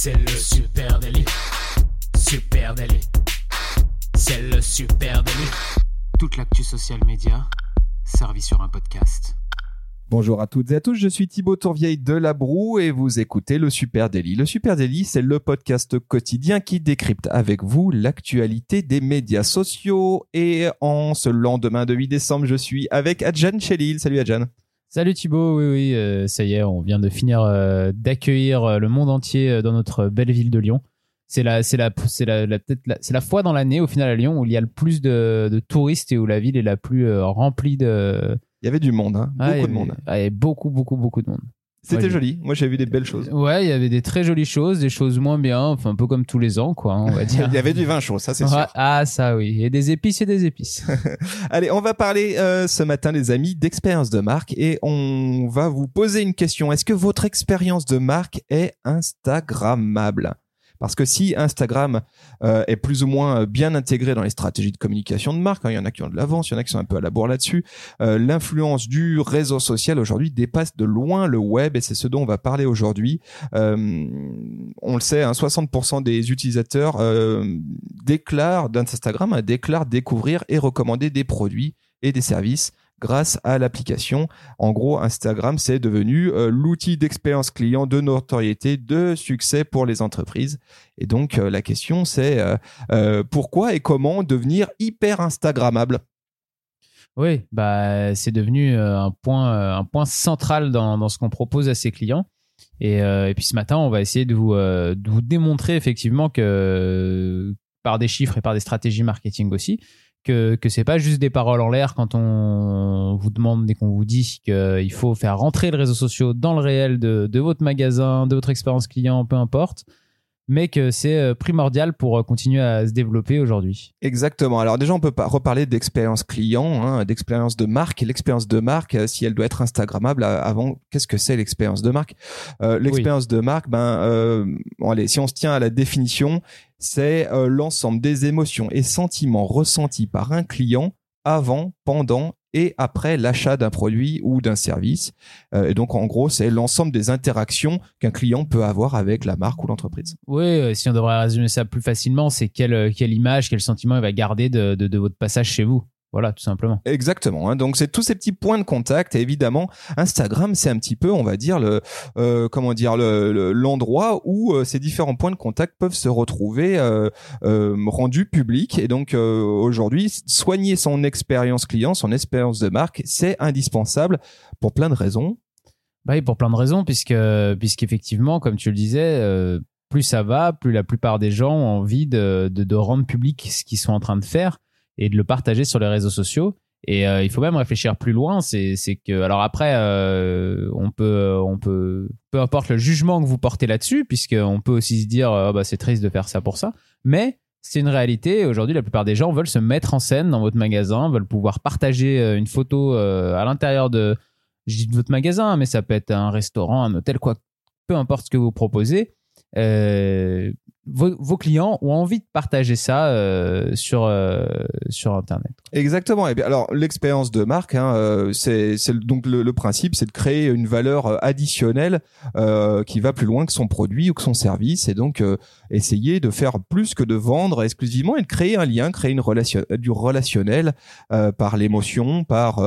C'est le super délit. Super délit. C'est le super délit. Toute l'actu social média servie sur un podcast. Bonjour à toutes et à tous, je suis Thibaut Tourvieille de La Broue et vous écoutez le Super Daily. Le Super Daily, c'est le podcast quotidien qui décrypte avec vous l'actualité des médias sociaux. Et en ce lendemain de 8 décembre, je suis avec Adjan Chelil. Salut Adjan. Salut Thibaut, oui oui, euh, ça y est, on vient de finir euh, d'accueillir euh, le monde entier dans notre belle ville de Lyon. C'est la, c'est la, c'est la, la- peut-être la- c'est la fois dans l'année au final à Lyon où il y a le plus de, de touristes et où la ville est la plus euh, remplie de. Il y avait du monde, hein, Ah, beaucoup de avait- monde. ah, il y avait beaucoup beaucoup beaucoup de monde. C'était Ouais, joli, moi j'ai vu des belles choses. Ouais, il y avait des très jolies choses, des choses moins bien, enfin un peu comme tous les ans quoi, hein, on va dire. Il y avait du vin chaud, ça c'est Ouais, sûr. ah ça oui, et des épices et des épices. Allez, on va parler euh, ce matin, les amis, d'expérience de marque et on va vous poser une question. Est-ce que votre expérience de marque est Instagrammable? Parce que si Instagram euh, est plus ou moins bien intégré dans les stratégies de communication de marque, hein, il y en a qui ont de l'avance, il y en a qui sont un peu à la bourre là-dessus, euh, l'influence du réseau social aujourd'hui dépasse de loin le web et c'est ce dont on va parler aujourd'hui. Euh, on le sait, hein, 60% des utilisateurs euh, déclarent d'Instagram, hein, déclarent découvrir et recommander des produits et des services grâce à l'application. En gros, Instagram, c'est devenu euh, l'outil d'expérience client, de notoriété, de succès pour les entreprises. Et donc, euh, la question, c'est euh, pourquoi et comment devenir hyper Instagrammable? Oui, bah c'est devenu un point, un point central dans, ce qu'on propose à ses clients. Et, et puis ce matin, on va essayer de vous, de vous démontrer effectivement que par des chiffres et par des stratégies marketing aussi, que que c'est pas juste des paroles en l'air quand on vous demande dès qu'on vous dit qu'il faut faire rentrer le réseau social dans le réel de, de votre magasin, de votre expérience client, peu importe, mais que c'est euh, primordial pour euh, continuer à se développer aujourd'hui. Exactement. Alors déjà, on peut pas reparler d'expérience client, hein, d'expérience de marque. L'expérience de marque, euh, si elle doit être Instagrammable, avant, qu'est-ce que c'est l'expérience de marque? Euh, L'expérience de marque, ben, euh, bon, allez, si on se tient à la définition, c'est euh, l'ensemble des émotions et sentiments ressentis par un client avant, pendant et après l'achat d'un produit ou d'un service. Euh, et donc, en gros, c'est l'ensemble des interactions qu'un client peut avoir avec la marque ou l'entreprise. Oui, euh, si on devrait résumer ça plus facilement, c'est quelle, euh, quelle image, quel sentiment il va garder de, de, de votre passage chez vous. Voilà, tout simplement. Exactement. hein. Donc c'est tous ces petits points de contact. Et évidemment, Instagram, c'est un petit peu, on va dire le, euh, comment dire, le- le- l'endroit où euh, ces différents points de contact peuvent se retrouver euh, euh, rendus publics. Et donc euh, aujourd'hui, soigner son expérience client, son expérience de marque, c'est indispensable pour plein de raisons. Bah oui, pour plein de raisons, puisque puisqu'effectivement, comme tu le disais, euh, plus ça va, plus la plupart des gens ont envie de, de, de rendre public ce qu'ils sont en train de faire et de le partager sur les réseaux sociaux. Et euh, il faut même réfléchir plus loin. C'est que alors après, euh, on peut on peut peu importe le jugement que vous portez là-dessus, puisque on peut aussi se dire euh, bah c'est triste de faire ça pour ça, mais c'est une réalité. Aujourd'hui, la plupart des gens veulent se mettre en scène dans votre magasin, veulent pouvoir partager une photo à l'intérieur de de votre magasin, mais ça peut être un restaurant, un hôtel, quoi, peu importe ce que vous proposez. Euh, vos, clients ont envie de partager ça euh, sur euh, sur internet. Exactement. Et bien, alors l'expérience de marque, hein, euh, c'est donc le, principe, c'est de créer une valeur additionnelle qui va plus loin que son produit ou que son service, et donc essayer de faire plus que de vendre exclusivement et de créer un lien, créer une relation, du relationnel par l'émotion, par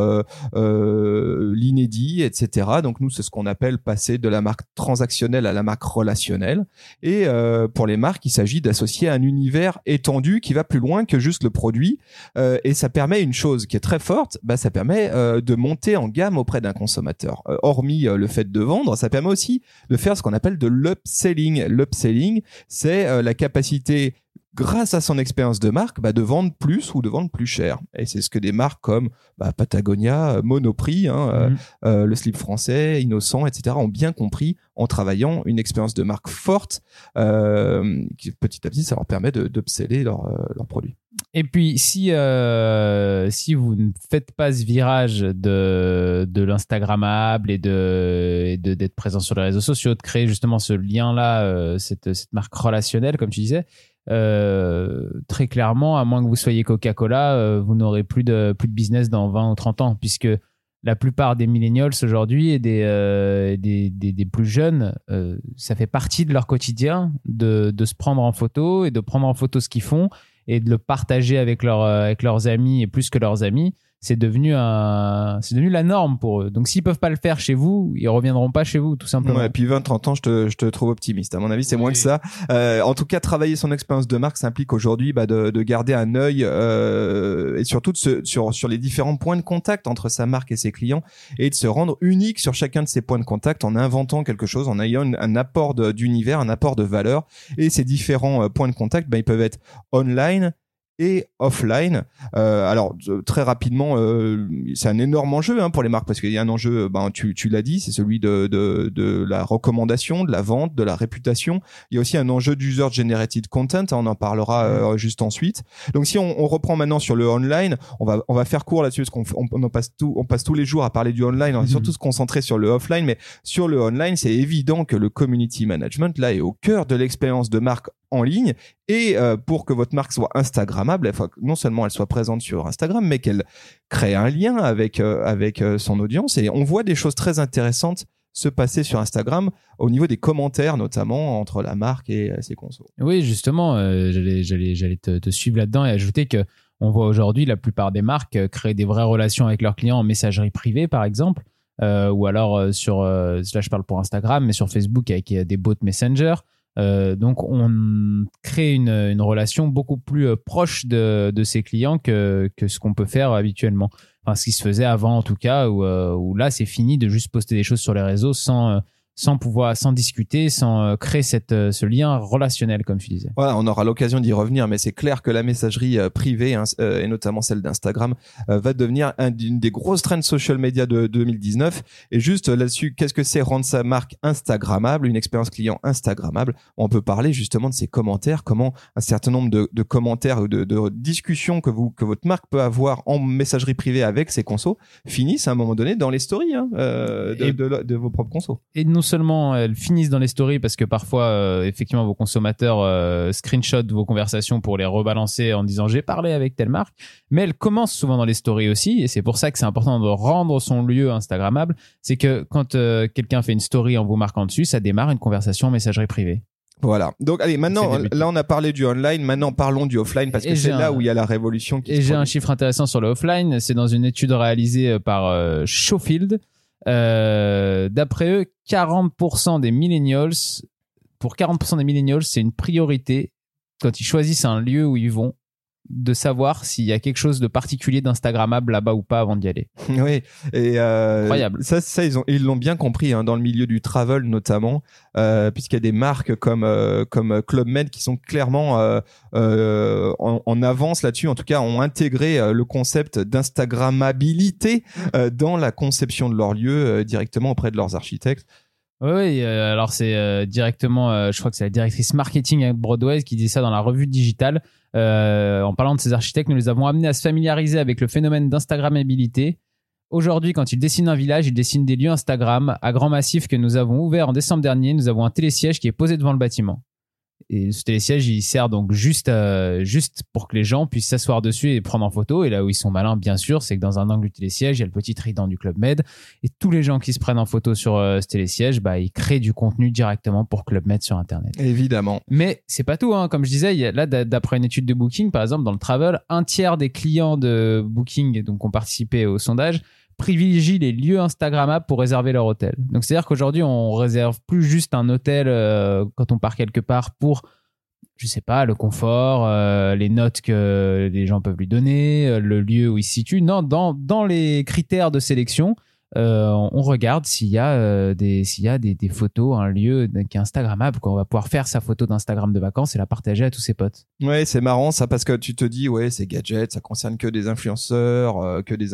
l'inédit, etc. Donc nous, c'est ce qu'on appelle passer de la marque transactionnelle à la marque relationnelle. Et pour les marques, il s'agit d'associer un univers étendu qui va plus loin que juste le produit. Euh, et ça permet une chose qui est très forte, bah, ça permet euh, de monter en gamme auprès d'un consommateur. Euh, hormis euh, le fait de vendre, ça permet aussi de faire ce qu'on appelle de l'upselling. L'upselling, c'est euh, la capacité grâce à son expérience de marque, bah, de vendre plus ou de vendre plus cher. Et c'est ce que des marques comme bah, Patagonia, euh, Monoprix, hein, euh, Mhm. euh, le slip français, Innocent, etc. ont bien compris en travaillant une expérience de marque forte. Euh, qui, petit à petit, ça leur permet de leurs leurs produits. Et puis, si, euh, si vous ne faites pas ce virage de, de l'Instagrammable et de, d'être présent sur les réseaux sociaux, de créer justement ce lien-là, euh, cette, cette marque relationnelle, comme tu disais, euh, très clairement, à moins que vous soyez Coca-Cola, euh, vous n'aurez plus de, plus de business dans 20 ou 30 ans, puisque la plupart des millennials aujourd'hui et des, euh, des, des, plus jeunes, ça fait partie de leur quotidien de, de se prendre en photo et de prendre en photo ce qu'ils font et de le partager avec, avec leurs amis et plus que leurs amis c'est devenu un c'est devenu la norme pour eux. Donc s'ils peuvent pas le faire chez vous, ils reviendront pas chez vous tout simplement. Ouais, et puis 20 30 ans, je te je te trouve optimiste. À mon avis, c'est moins que ça. Euh, en tout cas, travailler son expérience de marque ça implique aujourd'hui bah, de, de garder un œil euh, et surtout de se, sur sur les différents points de contact entre sa marque et ses clients et de se rendre unique sur chacun de ces points de contact en inventant quelque chose, en ayant un apport d'univers, un apport de valeur et ces différents euh, points de contact, bah, ils peuvent être online, et offline. Euh, alors très rapidement, euh, c'est un énorme enjeu hein, pour les marques parce qu'il y a un enjeu, ben tu, tu l'as dit, c'est celui de, de, de la recommandation, de la vente, de la réputation. Il y a aussi un enjeu d'user generated content, hein, on en parlera euh, juste ensuite. Donc si on, on, reprend maintenant sur le online, on va on va faire court là-dessus parce qu'on on, on, passe tout, on passe tous les jours à parler du online, on va mhm. surtout se concentrer sur le offline, mais sur le online, c'est évident que le community management là est au cœur de l'expérience de marque en ligne et euh, pour que votre marque soit instagrammable, non seulement elle soit présente sur Instagram, mais qu'elle crée un lien avec euh, avec euh, son audience. Et on voit des choses très intéressantes se passer sur Instagram au niveau des commentaires notamment entre la marque et ses consos. Oui, justement, j'allais te, suivre là-dedans et ajouter que on voit aujourd'hui la plupart des marques créer des vraies relations avec leurs clients en messagerie privée par exemple. ou alors sur là je parle pour Instagram mais sur Facebook avec des bots Messenger euh, donc, on crée une, une, relation beaucoup plus euh, proche de, de ses clients que, que ce qu'on peut faire habituellement. Enfin, ce qui se faisait avant, en tout cas, où, euh, où là, c'est fini de juste poster des choses sur les réseaux sans sans pouvoir, sans discuter, sans euh, créer cette, euh, ce lien relationnel, comme tu disais. Voilà, on aura l'occasion d'y revenir, mais c'est clair que la messagerie euh, privée, hein, et notamment celle d'Instagram, va devenir une des grosses trends social media de 2019. Et juste là-dessus, qu'est-ce que c'est rendre sa marque Instagrammable, une expérience client Instagrammable? On peut parler justement de ces commentaires, comment un certain nombre de, de commentaires ou de, de, discussions que vous que votre marque peut avoir en messagerie privée avec ses consos finissent à un moment donné dans les stories hein, de, de, vos propres consos. Et seulement elles finissent dans les stories parce que parfois euh, effectivement vos consommateurs euh, screenshot vos conversations pour les rebalancer en disant j'ai parlé avec telle marque, mais elles commencent souvent dans les stories aussi et c'est pour ça que c'est important de rendre son lieu instagrammable, c'est que quand euh, quelqu'un fait une story en vous marquant dessus, ça démarre une conversation en messagerie privée. Voilà. Donc allez, maintenant là on a parlé du online, maintenant parlons du offline parce que c'est là où il y a la révolution qui Et j'ai un chiffre intéressant sur le offline, c'est dans une étude réalisée par euh, Schofield euh, D'après eux, 40% des millennials, pour 40% des millennials, c'est une priorité quand ils choisissent un lieu où ils vont de savoir s'il y a quelque chose de particulier d'instagrammable là-bas ou pas avant d'y aller. Oui, et euh, incroyable. Ça, ça ils ont ils l'ont bien compris hein, dans le milieu du travel notamment, euh, puisqu'il y a des marques comme euh, comme Club Med qui sont clairement euh, euh, en, en, avance là-dessus. En tout cas, ont intégré le concept d'instagrammabilité dans la conception de leur lieu directement auprès de leurs architectes. Oui, alors c'est directement, je crois que c'est la directrice marketing à Broadway qui dit ça dans la revue digitale. Euh, en parlant de ces architectes, nous les avons amenés à se familiariser avec le phénomène d'Instagrammabilité. Aujourd'hui, quand ils dessinent un village, ils dessinent des lieux Instagram à grand massif que nous avons ouvert en décembre dernier. Nous avons un télésiège qui est posé devant le bâtiment. Et ce télésiège, il sert donc juste, euh, juste pour que les gens puissent s'asseoir dessus et prendre en photo. Et là où ils sont malins, bien sûr, c'est que dans un angle du télésiège, il y a le petit trident du Club Med. Et tous les gens qui se prennent en photo sur euh, ce télésiège, bah, ils créent du contenu directement pour Club Med sur Internet. Évidemment. Mais c'est pas tout, hein. Comme je disais, il y a, là, d'après une étude de Booking, par exemple, dans le travel, un tiers des clients de Booking, donc, ont participé au sondage, privilégient les lieux Instagrammables pour réserver leur hôtel. Donc c'est-à-dire qu'aujourd'hui, on réserve plus juste un hôtel euh, quand on part quelque part pour je sais pas, le confort, euh, les notes que les gens peuvent lui donner, euh, le lieu où il se situe. Non, dans, les critères de sélection, on regarde s'il y a euh, des s'il y a des, des, photos, un lieu qui est Instagrammable, qu'on va pouvoir faire sa photo d'Instagram de vacances et la partager à tous ses potes. Ouais, c'est marrant ça parce que tu te dis ouais c'est gadget, ça concerne que des influenceurs, euh, que des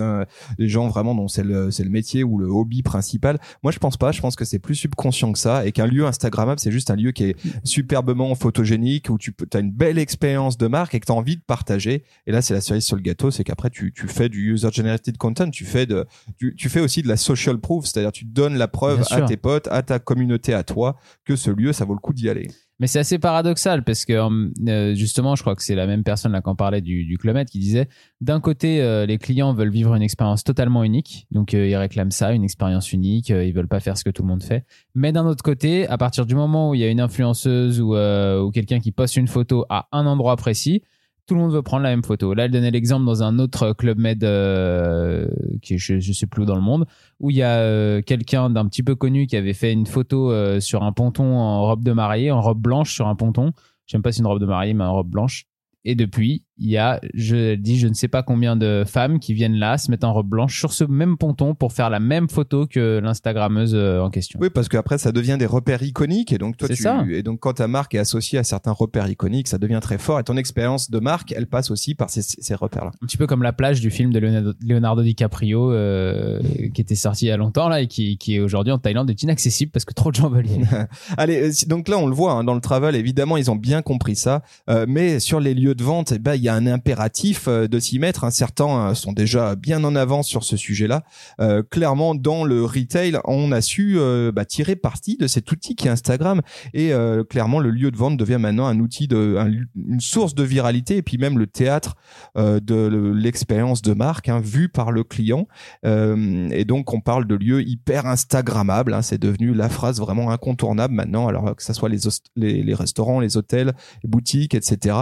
des gens vraiment dont c'est le c'est le métier ou le hobby principal. Moi je pense pas, je pense que c'est plus subconscient que ça et qu'un lieu Instagrammable c'est juste un lieu qui est superbement photogénique où tu peux as une belle expérience de marque et que tu as envie de partager. Et là c'est la cerise sur le gâteau, c'est qu'après tu tu fais du user generated content, tu fais de tu, tu fais aussi de la social proof, c'est-à-dire tu donnes la preuve à tes potes, à ta communauté, à toi, que ce lieu, ça vaut le coup d'y aller. Mais c'est assez paradoxal parce que euh, justement, je crois que c'est la même personne là qui en parlait du, du qui disait d'un côté, euh, les clients veulent vivre une expérience totalement unique, donc euh, ils réclament ça, une expérience unique, ils veulent pas faire ce que tout le monde fait. Mais d'un autre côté, à partir du moment où il y a une influenceuse ou, ou quelqu'un qui poste une photo à un endroit précis, tout le monde veut prendre la même photo. Là, elle donnait l'exemple dans un autre club med euh, qui je, je sais plus où dans le monde où il y a euh, quelqu'un d'un petit peu connu qui avait fait une photo euh, sur un ponton en robe de mariée, en robe blanche sur un ponton. Sais pas si une robe de mariée, mais en robe blanche. Et depuis, il y a, je dis, je ne sais pas combien de femmes qui viennent là, se mettent en robe blanche sur ce même ponton pour faire la même photo que l'Instagrammeuse euh, en question. Oui, parce qu'après, ça devient des repères iconiques. Et donc, toi, tu, ça. et donc, quand ta marque est associée à certains repères iconiques, ça devient très fort. Et ton expérience de marque, elle passe aussi par ces, ces repères-là. Un petit peu comme la plage du film de Leonardo, Leonardo DiCaprio, euh, qui était sorti il y a longtemps, là, et qui, qui est aujourd'hui en Thaïlande, est inaccessible parce que trop de gens veulent y aller. Allez, euh, donc là, on le voit, hein, dans le travel, évidemment, ils ont bien compris ça. Euh, mais sur les lieux de vente, eh ben, il y a un impératif euh, de s'y mettre. Certains euh, sont déjà bien en avance sur ce sujet-là. Euh, clairement, dans le retail, on a su bah, tirer parti de cet outil qui est Instagram et clairement, le lieu de vente devient maintenant un outil de une source de viralité et puis même le théâtre de l'expérience de marque hein, vue par le client. et donc, on parle de lieux hyper instagrammables. Hein. c'est devenu la phrase vraiment incontournable maintenant. Alors que ça soit les, les, les restaurants, les hôtels, les boutiques, etc.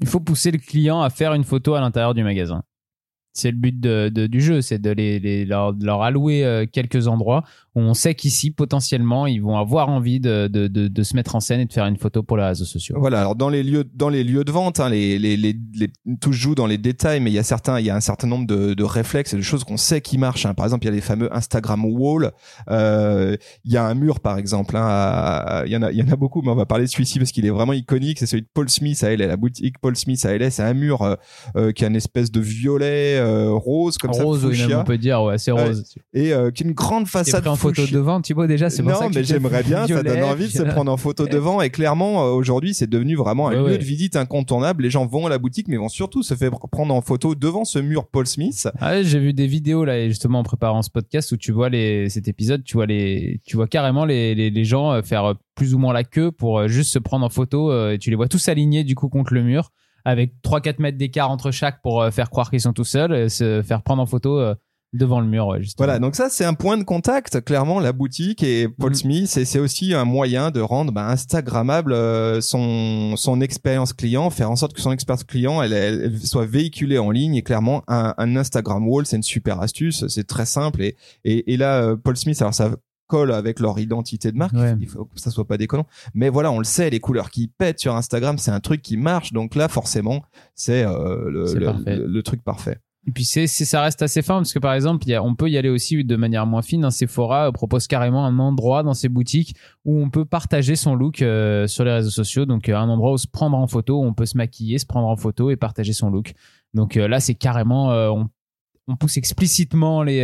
Il faut pousser le client à faire une photo à l'intérieur du magasin. C'est le but de, du jeu, c'est de leur, allouer euh, quelques endroits on sait qu'ici potentiellement ils vont avoir envie de, de, de, de, se mettre en scène et de faire une photo pour les réseaux sociaux. Voilà, alors dans les lieux dans les lieux de vente, hein, les, les, les, les, tout joue dans les détails, mais il y a certains il y a un certain nombre de, de réflexes et de choses qu'on sait qui marchent. Hein. Par exemple, il y a les fameux Instagram wall. Euh, il y a un mur par exemple. Hein, il y en a il y en a beaucoup, mais on va parler de celui-ci parce qu'il est vraiment iconique. C'est celui de Paul Smith à LA, la boutique Paul Smith à LA. C'est un mur euh, euh, qui a une espèce de violet euh, rose comme rose, ça. Rose, on peut dire, ouais, c'est rose. et euh, qui a une grande façade photo devant, Thibaut déjà, c'est Non, ça mais j'aimerais bien, ça donne envie de se prendre en photo devant et clairement euh, aujourd'hui, c'est devenu vraiment un lieu de visite incontournable. Les gens vont à la boutique mais vont surtout se faire prendre en photo devant ce mur Paul Smith. Ah j'ai vu des vidéos là justement en préparant ce podcast où tu vois les cet épisode, tu vois les tu vois carrément les les, les gens euh, faire plus ou moins la queue pour euh, juste se prendre en photo et tu les vois tous alignés du coup contre le mur avec 3-4 mètres d'écart entre chaque pour faire croire qu'ils sont tout seuls et se faire prendre en photo devant le mur. justement. Voilà, donc ça c'est un point de contact. Clairement, la boutique et Paul Mhm. Smith, et c'est aussi un moyen de rendre bah, Instagrammable euh, son son expérience client, faire en sorte que son expérience client elle, elle, elle soit véhiculée en ligne. Et clairement, un, un Instagram wall, c'est une super astuce. C'est très simple. Et et, et là, euh, Paul Smith, alors ça colle avec leur identité de marque. Ouais. Il faut que ça soit pas déconnant. Mais voilà, on le sait, les couleurs qui pètent sur Instagram, c'est un truc qui marche. Donc là, forcément, c'est euh, le- le truc parfait. Et puis c'est, ça reste assez fin parce que par exemple, y a, on peut y aller aussi de manière moins fine. Un Sephora euh, propose carrément un endroit dans ses boutiques où on peut partager son look euh, sur les réseaux sociaux. Donc euh, un endroit où se prendre en photo, où on peut se maquiller, se prendre en photo et partager son look. Donc euh, là, c'est carrément, on, on pousse explicitement les,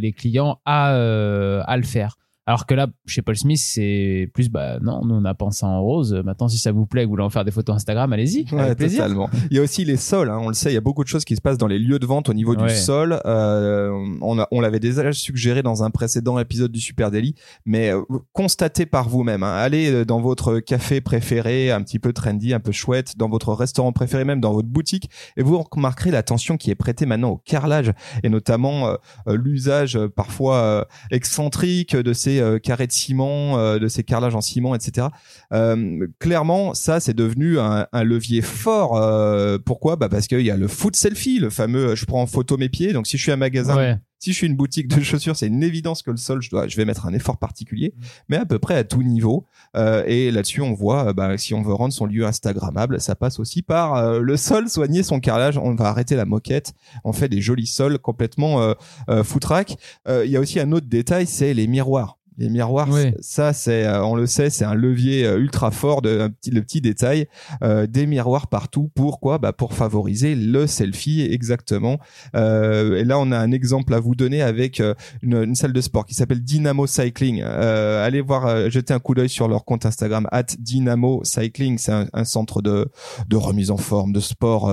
les clients à, à le faire. Alors que là, chez Paul Smith, c'est plus, bah non, nous on a pensé en rose. Maintenant, si ça vous plaît, que vous voulez en faire des photos Instagram, allez-y, Ouais, avec plaisir. totalement. Il y a aussi les sols. Hein, on le sait, il y a beaucoup de choses qui se passent dans les lieux de vente au niveau Ouais. du sol. Euh, on, l'avait déjà suggéré dans un précédent épisode du Super Daily, mais euh, constatez par vous-même. Hein, allez euh, dans votre café préféré, un petit peu trendy, un peu chouette, dans votre restaurant préféré, même dans votre boutique, et vous remarquerez l'attention qui est prêtée maintenant au carrelage et notamment euh, l'usage parfois excentrique de ces euh, carrés de ciment, euh, de ces carrelages en ciment, etc. Euh, clairement, ça c'est devenu un, levier fort. Euh, pourquoi? Bah parce qu'il y a le foot selfie, le fameux je prends en photo mes pieds. Donc si je suis un magasin. Si je suis une boutique de chaussures, c'est une évidence que le sol, je dois, je vais mettre un effort particulier, Mm. mais à peu près à tout niveau. Euh, et là-dessus, on voit, euh, bah, si on veut rendre son lieu instagrammable, ça passe aussi par euh, le sol, soigner son carrelage. On va arrêter la moquette. On fait des jolis sols complètement euh, foutraques. Il y a aussi un autre détail, c'est les miroirs. Les miroirs, Oui. ça c'est, euh, on le sait, c'est un levier euh, ultra fort de un petit, le petit détail, euh, des miroirs partout. Pourquoi? Bah pour favoriser le selfie exactement. Euh, et là, on a un exemple à vous donner avec euh, une, une salle de sport qui s'appelle Dynamo Cycling. Euh, allez voir, jeter un coup d'œil sur leur compte Instagram at Dynamo Cycling. C'est un, un centre de, de remise en forme, de sport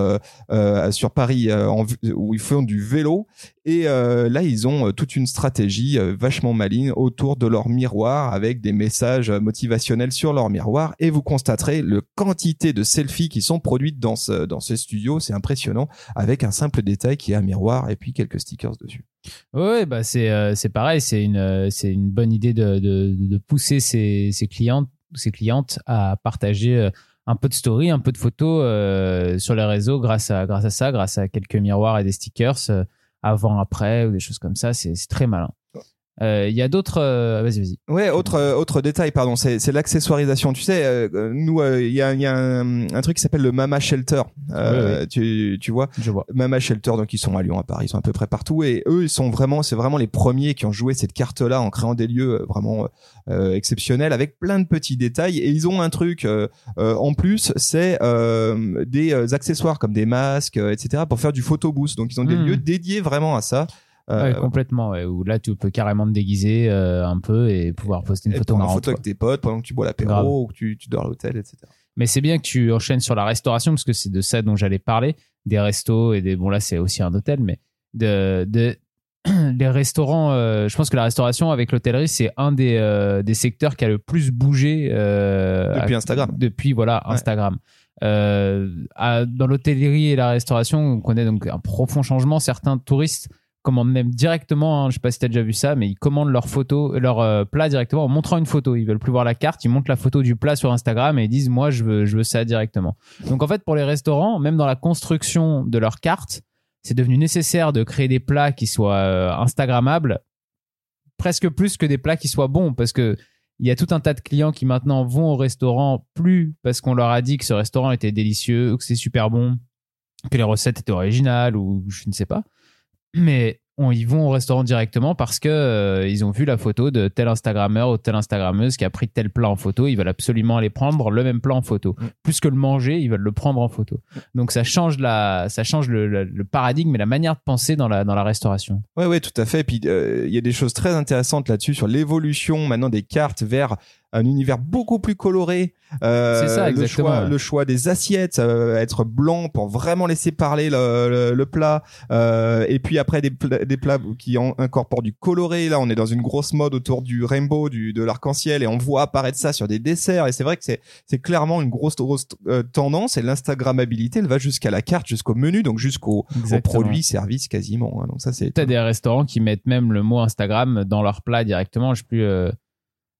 sur Paris en, où ils font du vélo. Et là, ils ont toute une stratégie vachement maligne autour de leur leur miroir avec des messages motivationnels sur leur miroir et vous constaterez le quantité de selfies qui sont produites dans ce, dans ce studio. C'est impressionnant avec un simple détail qui est un miroir et puis quelques stickers dessus. Ouais, bah c'est euh, pareil, c'est une euh, une bonne idée de, de, pousser ses, ses clients ses clientes à partager euh, un peu de story, un peu de photos euh, sur les réseaux grâce à grâce à ça, grâce à quelques miroirs et des stickers euh, avant après ou des choses comme ça, c'est très malin. Euh, Il y a d'autres. euh, vas-y, vas-y. Ouais, autre euh, autre détail, pardon, c'est c'est l'accessoirisation. Tu sais, euh, nous, euh, il y a, y a un, un truc qui s'appelle le Mama Shelter. Euh, Tu tu vois, Je vois. Mama Shelter, donc ils sont à Lyon, à Paris, ils sont à peu près partout, et eux, ils sont vraiment, c'est vraiment les premiers qui ont joué cette carte-là en créant des lieux vraiment euh, exceptionnels avec plein de petits détails. Et ils ont un truc euh, euh, en plus, c'est euh, des accessoires comme des masques, euh, etc., pour faire du photo booth. Donc ils ont des Hmm. lieux dédiés vraiment à ça. Euh, Ouais, complètement. Ouais, où là, tu peux carrément te déguiser euh, un peu et pouvoir poster une et photo prendre une marrante. photo avec tes potes pendant que tu bois l'apéro ou que tu, tu dors à l'hôtel, etc. Mais c'est bien que tu enchaînes sur la restauration parce que c'est de ça dont j'allais parler, des restos et des bon là c'est aussi un hôtel, mais de, de les restaurants. euh, je pense que la restauration avec l'hôtellerie c'est un des euh, des secteurs qui a le plus bougé euh, Depuis à- Instagram. Depuis voilà Ouais. Instagram. À- dans l'hôtellerie et la restauration, on connaît donc un profond changement. Certains touristes commandent même directement, hein, je sais pas si tu as déjà vu ça, mais ils commandent leur photo, leur euh, plat directement en montrant une photo. Ils veulent plus voir la carte, ils montrent la photo du plat sur Instagram et ils disent moi je veux, je veux ça directement. Donc en fait pour les restaurants, même dans la construction de leur carte, c'est devenu nécessaire de créer des plats qui soient euh, Instagrammables, presque plus que des plats qui soient bons parce que il y a tout un tas de clients qui maintenant vont au restaurant plus parce qu'on leur a dit que ce restaurant était délicieux, que c'est super bon, que les recettes étaient originales ou je ne sais pas. Mais on, ils vont au restaurant directement parce que euh, ils ont vu la photo de tel Instagrammeur ou telle Instagrammeuse qui a pris tel plat en photo. Ils veulent absolument aller prendre le même plat en photo. Mm. Plus que le manger, ils veulent le prendre en photo. Donc ça change la, ça change le, le- le paradigme et la manière de penser dans la dans la restauration. Ouais, ouais, tout à fait. Et puis euh, il y a des choses très intéressantes là-dessus sur l'évolution maintenant des cartes vers un univers beaucoup plus coloré. Euh, C'est ça, le choix, le choix des assiettes, va être blanc pour vraiment laisser parler le, le, le plat. Euh, et puis après des, pla- des plats qui en- incorporent du coloré. Là, on est dans une grosse mode autour du rainbow, du de l'arc-en-ciel, et on voit apparaître ça sur des desserts. Et c'est vrai que c'est clairement une grosse, grosse euh, tendance. Et l'instagrammabilité, elle va jusqu'à la carte, jusqu'au menu, donc jusqu'au produits, services quasiment. hein. Donc ça, c'est T'as des restaurants qui mettent même le mot Instagram dans leur plat directement. Je sais plus, euh,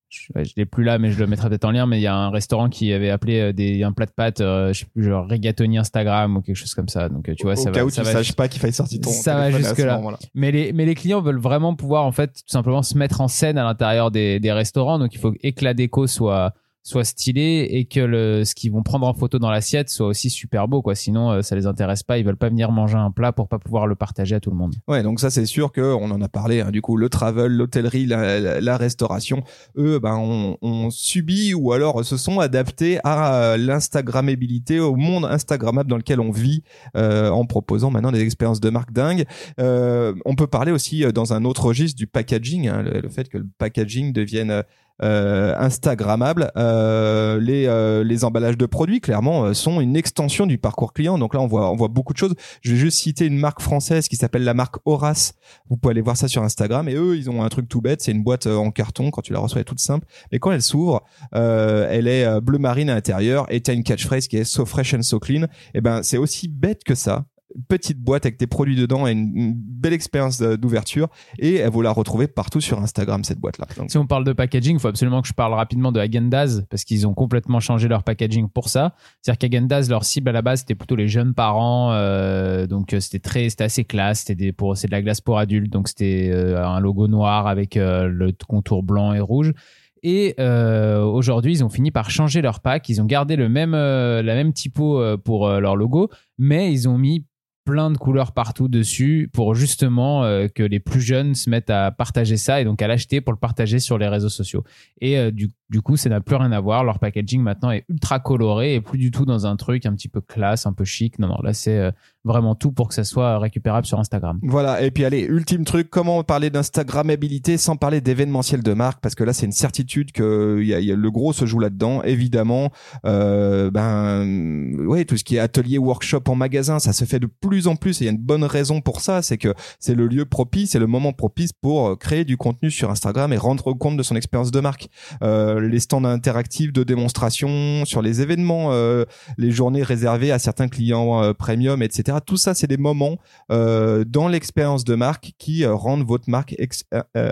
je, l'ai plus là, mais je le mettrai peut-être en lien. Mais il y a un restaurant qui avait appelé euh, des, un plat de pâtes, euh, je sais plus, genre rigatoni Instagram ou quelque chose comme ça. Donc euh, tu vois, au ça cas va, où ça tu va- saches pas qu'il fallait sortir ton Ça va téléphone à ce jusque-là. moment-là. Mais les, mais les clients veulent vraiment pouvoir en fait tout simplement se mettre en scène à l'intérieur des, des restaurants. Donc il faut que la déco soit soit stylé et que le ce qu'ils vont prendre en photo dans l'assiette soit aussi super beau quoi. Sinon euh, ça les intéresse pas. Ils veulent pas venir manger un plat pour pas pouvoir le partager à tout le monde. Ouais, donc ça c'est sûr que on en a parlé. hein, du coup, le travel, l'hôtellerie, la, la- la restauration, eux, ben on, on subit ou alors se sont adaptés à l'instagrammabilité, au monde instagrammable dans lequel on vit, euh, en proposant maintenant des expériences de marque dingues. Euh, on peut parler aussi euh, dans un autre registre du packaging, hein, le, le fait que le packaging devienne euh, Instagrammable. Euh, les euh, les emballages de produits clairement sont une extension du parcours client. Donc là on voit on voit beaucoup de choses. Je vais juste citer une marque française qui s'appelle la marque Horace. Vous pouvez aller voir ça sur Instagram et eux ils ont un truc tout bête, c'est une boîte en carton quand tu la reçois elle est toute simple, mais quand elle s'ouvre, euh, elle est bleu marine à l'intérieur et tu as une catchphrase qui est so fresh and so clean. Et ben c'est aussi bête que ça. Petite boîte avec tes produits dedans et une, belle expérience d'ouverture et vous la retrouvez partout sur Instagram cette boîte là. Donc, Si on parle de packaging, il faut absolument que je parle rapidement de Häagen-Dazs parce qu'ils ont complètement changé leur packaging pour ça. C'est-à-dire qu'Häagen-Dazs, leur cible à la base, c'était plutôt les jeunes parents, euh, donc euh, c'était très, c'était assez classe. C'était pour, c'est de la glace pour adultes, donc c'était euh, un logo noir avec le contour blanc et rouge. Et aujourd'hui, ils ont fini par changer leur pack. Ils ont gardé le même, la même typo pour leur logo, mais ils ont mis plein de couleurs partout dessus pour justement euh, que les plus jeunes se mettent à partager ça et donc à l'acheter pour le partager sur les réseaux sociaux. Et euh, du Du coup, ça n'a plus rien à voir. Leur packaging maintenant est ultra coloré et plus du tout dans un truc un petit peu classe, un peu chic. Non, non, là, c'est euh, vraiment tout pour que ça soit récupérable sur Instagram. Voilà. Et puis, allez, ultime truc, comment parler d'Instagrammabilité sans parler d'événementiel de marque? Parce que là, c'est une certitude que y a, le gros se joue là-dedans. Évidemment, euh, ben, ouais, tout ce qui est atelier, workshop en magasin, ça se fait de plus en plus. Et il y a une bonne raison pour ça. C'est que c'est le lieu propice, c'est le moment propice pour créer du contenu sur Instagram et rendre compte de son expérience de marque. Euh, les stands interactifs de démonstration sur les événements, euh, les journées réservées à certains clients euh, premium, etc. Tout ça, c'est des moments euh, dans l'expérience de marque qui rendent votre marque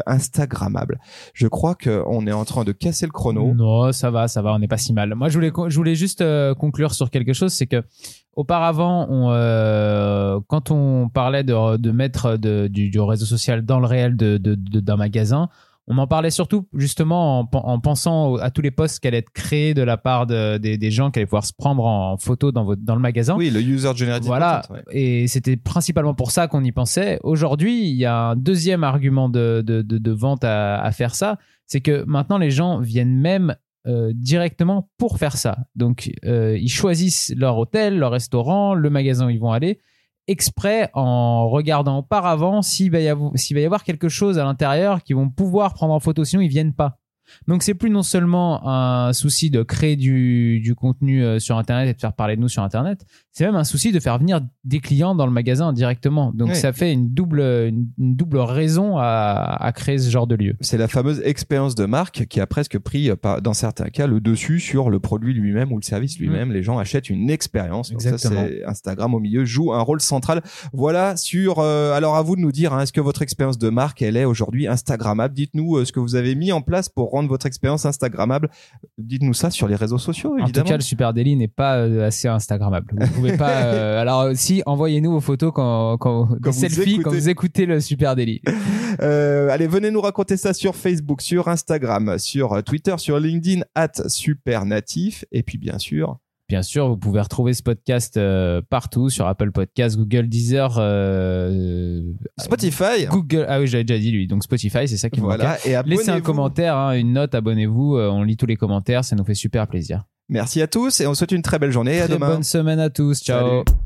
instagrammable. Je crois qu'on est en train de casser le chrono. Non, ça va, ça va, on n'est pas si mal. Moi, je voulais, je voulais juste conclure sur quelque chose, c'est que auparavant, on, euh, quand on parlait de, de mettre du, du, réseau social dans le réel d'un de, magasin, on en parlait surtout justement en, en, pensant à tous les posts qui allaient être créés de la part de, des, des, gens qui allaient pouvoir se prendre en photo dans, votre, dans le magasin. Oui, le user generated Voilà. Content, ouais. Et c'était principalement pour ça qu'on y pensait. Aujourd'hui, il y a un deuxième argument de, de, de, de vente à, à, faire ça. C'est que maintenant, les gens viennent même euh, directement pour faire ça. Donc, euh, ils choisissent leur hôtel, leur restaurant, le magasin où ils vont aller exprès en regardant auparavant s'il va, y avoir, va y avoir quelque chose à l'intérieur qu'ils vont pouvoir prendre en photo, sinon ils viennent pas. Donc c'est plus non seulement un souci de créer du, du contenu euh, sur Internet et de faire parler de nous sur Internet, c'est même un souci de faire venir des clients dans le magasin directement. Donc Oui. ça fait une double, une, une double raison à, à créer ce genre de lieu. C'est la fameuse expérience de marque qui a presque pris, euh, par- dans certains cas, le dessus sur le produit lui-même ou le service lui-même. Les gens achètent une expérience. Donc ça, Exactement. c'est Instagram au milieu joue un rôle central. Voilà sur. euh, alors à vous de nous dire, hein, est-ce que votre expérience de marque, elle est aujourd'hui Instagrammable? Dites-nous euh, ce que vous avez mis en place pour rendre votre expérience Instagrammable. Dites-nous ça sur les réseaux sociaux, En tout évidemment. cas, le Super Daily n'est pas euh, assez Instagrammable. Vous pouvez pas. euh, alors, euh, si, envoyez-nous vos photos quand, quand, des quand écoutez. vous écoutez le Super Daily. Euh, allez, venez nous raconter ça sur Facebook, sur Instagram, sur Twitter, sur LinkedIn, at supernatif. Et puis bien sûr, Bien sûr, vous pouvez retrouver ce podcast euh, partout sur Apple Podcast, Google, Deezer, euh, Spotify. Google. Ah oui, j'avais déjà dit lui. Donc Spotify, c'est ça qui vous manquait. Voilà. Et Laissez un commentaire, hein, une note, abonnez-vous. on lit tous les commentaires, ça nous fait super plaisir. Merci à tous et on souhaite une très belle journée. à Très demain. bonne semaine à tous. Ciao. Salut.